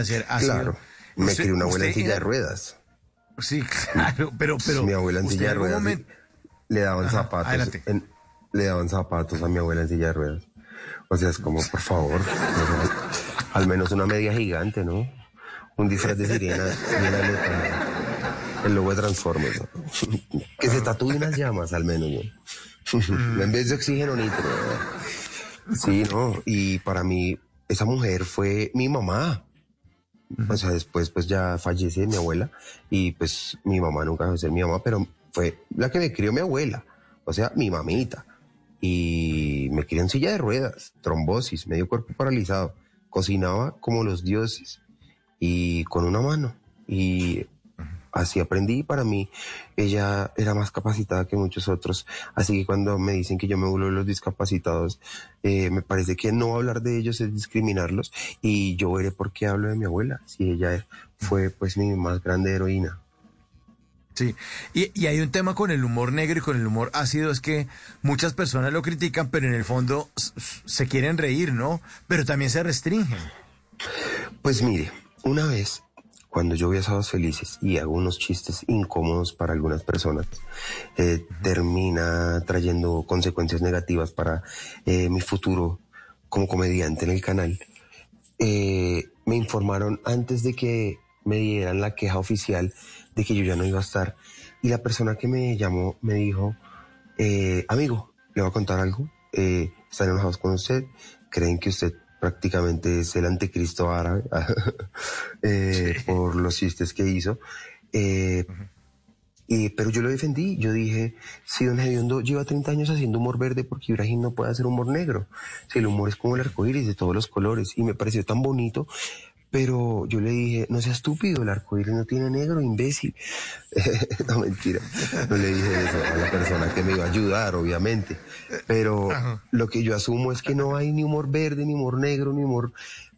Hacer, hacer- Claro, me crié una abuela en silla de ruedas. Sí, claro, pero, pero. mi abuela en silla de ruedas momento- le daban Ajá, zapatos. adelante. en- le daban zapatos a mi abuela en silla de ruedas. O sea, es como, por favor, al menos una media gigante, ¿no? Un disfraz de sirena. El logo de Transformers. ¿no? que se tatúe unas llamas, al menos, ¿no? en vez de oxígeno nitro. ¿no? Sí, ¿no? Y para mí, esa mujer fue mi mamá. O sea, después pues ya fallece mi abuela y pues mi mamá nunca dejó de ser mi mamá, pero fue la que me crió mi abuela, o sea, mi mamita. Y me crió en silla de ruedas, trombosis, medio cuerpo paralizado. Cocinaba como los dioses y con una mano. Y así aprendí. Para mí, ella era más capacitada que muchos otros. Así que cuando me dicen que yo me vuelvo de los discapacitados, eh, me parece que no hablar de ellos es discriminarlos. Y yo veré por qué hablo de mi abuela, si ella fue pues mi más grande heroína. Sí, y, y hay un tema con el humor negro y con el humor ácido, es que muchas personas lo critican, pero en el fondo se quieren reír, ¿no? Pero también se restringen. Pues mire, una vez, cuando yo voy a Sábados Felices y hago unos chistes incómodos para algunas personas, eh, termina trayendo consecuencias negativas para eh, mi futuro como comediante en el canal. Eh, me informaron antes de que me dieran la queja oficial de que yo ya no iba a estar. Y la persona que me llamó me dijo, amigo, le voy a contar algo. Están enojados con usted. Creen que usted prácticamente es el anticristo árabe eh, por los chistes que hizo. Eh, y- pero yo lo defendí. Yo dije, si Don Hediondo lleva 30 años haciendo humor verde, porque Ibrahim no puede hacer humor negro. Si el humor es como el arcoíris de todos los colores. Y me pareció tan bonito. Pero yo le dije, no sea estúpido, el arcoíris no tiene negro, imbécil. no, mentira. No le dije eso a la persona que me iba a ayudar, obviamente. Pero lo que yo asumo es que no hay ni humor verde, ni humor negro, ni humor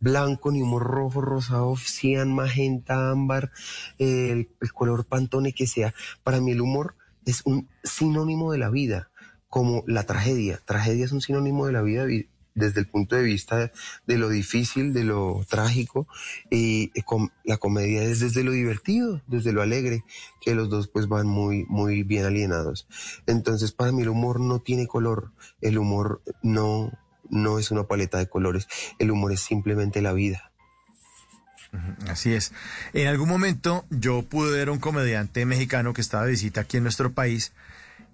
blanco, ni humor rojo, rosado, cian, magenta, ámbar, eh, el, el color pantone que sea. Para mí el humor es un sinónimo de la vida, como la tragedia. Tragedia es un sinónimo de la vida vi- desde el punto de vista de lo difícil, de lo trágico, y eh, la comedia es desde lo divertido, desde lo alegre, que los dos pues van muy, muy bien alienados. Entonces para mí el humor no tiene color, el humor no, no es una paleta de colores, el humor es simplemente la vida. Así es. En algún momento yo pude ver a un comediante mexicano que estaba de visita aquí en nuestro país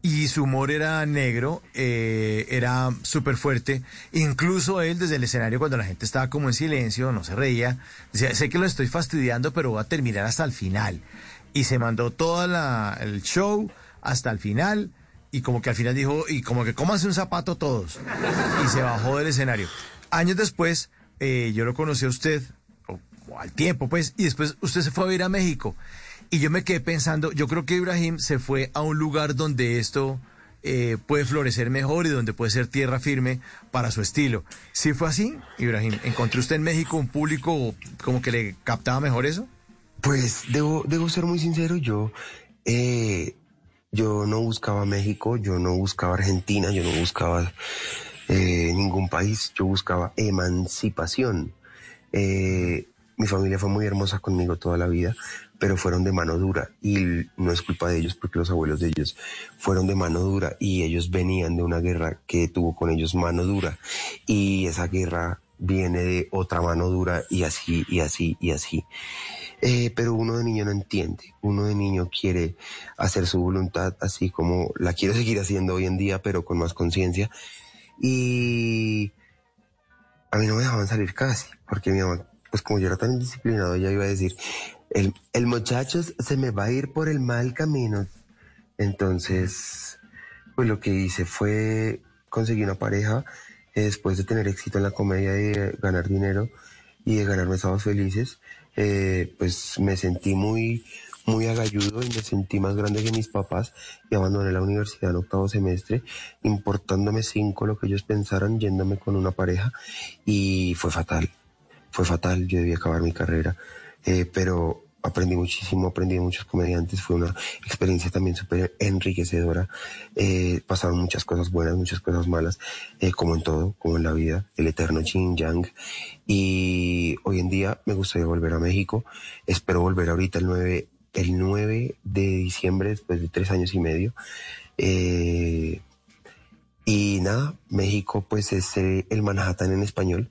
y su humor era negro, eh, era súper fuerte. Incluso él desde el escenario cuando la gente estaba como en silencio, no se reía, decía, sé que lo estoy fastidiando, pero voy a terminar hasta el final. Y se mandó todo el show hasta el final y como que al final dijo, y como que cómanse un zapato todos. Y se bajó del escenario. Años después, eh, yo lo conocí a usted, o al tiempo pues, y después usted se fue a vivir a México. Y yo me quedé pensando, yo creo que Ibrahim se fue a un lugar donde esto eh, puede florecer mejor y donde puede ser tierra firme para su estilo. ¿Sí fue así, Ibrahim? ¿Encontró usted en México un público como que le captaba mejor eso? Pues debo, debo ser muy sincero, yo, eh, yo no buscaba México, yo no buscaba Argentina, yo no buscaba eh, ningún país, yo buscaba emancipación. Eh, mi familia fue muy hermosa conmigo toda la vida, pero fueron de mano dura y no es culpa de ellos porque los abuelos de ellos fueron de mano dura y ellos venían de una guerra que tuvo con ellos mano dura y esa guerra viene de otra mano dura y así y así y así. Eh, pero uno de niño no entiende, uno de niño quiere hacer su voluntad así como la quiero seguir haciendo hoy en día, pero con más conciencia. Y a mí no me dejaban salir casi, porque mi mamá, pues como yo era tan indisciplinado, ella iba a decir, el, el muchacho se me va a ir por el mal camino. Entonces, pues lo que hice fue conseguir una pareja eh, después de tener éxito en la comedia y de ganar dinero. y de ganarme sábados felices, eh, pues me sentí muy, muy agalludo y me sentí más grande que mis papás y abandoné la universidad en octavo semestre, importándome cinco lo que ellos pensaran, yéndome con una pareja y fue fatal, fue fatal, yo debía acabar mi carrera, eh, pero aprendí muchísimo, aprendí de muchos comediantes, fue una experiencia también súper enriquecedora, eh, pasaron muchas cosas buenas, muchas cosas malas, eh, como en todo, como en la vida, el eterno yin yang, y hoy en día me gustaría volver a México, espero volver ahorita el 9, el 9 de diciembre, después de tres años y medio, eh, y nada, México pues es eh, el Manhattan en español,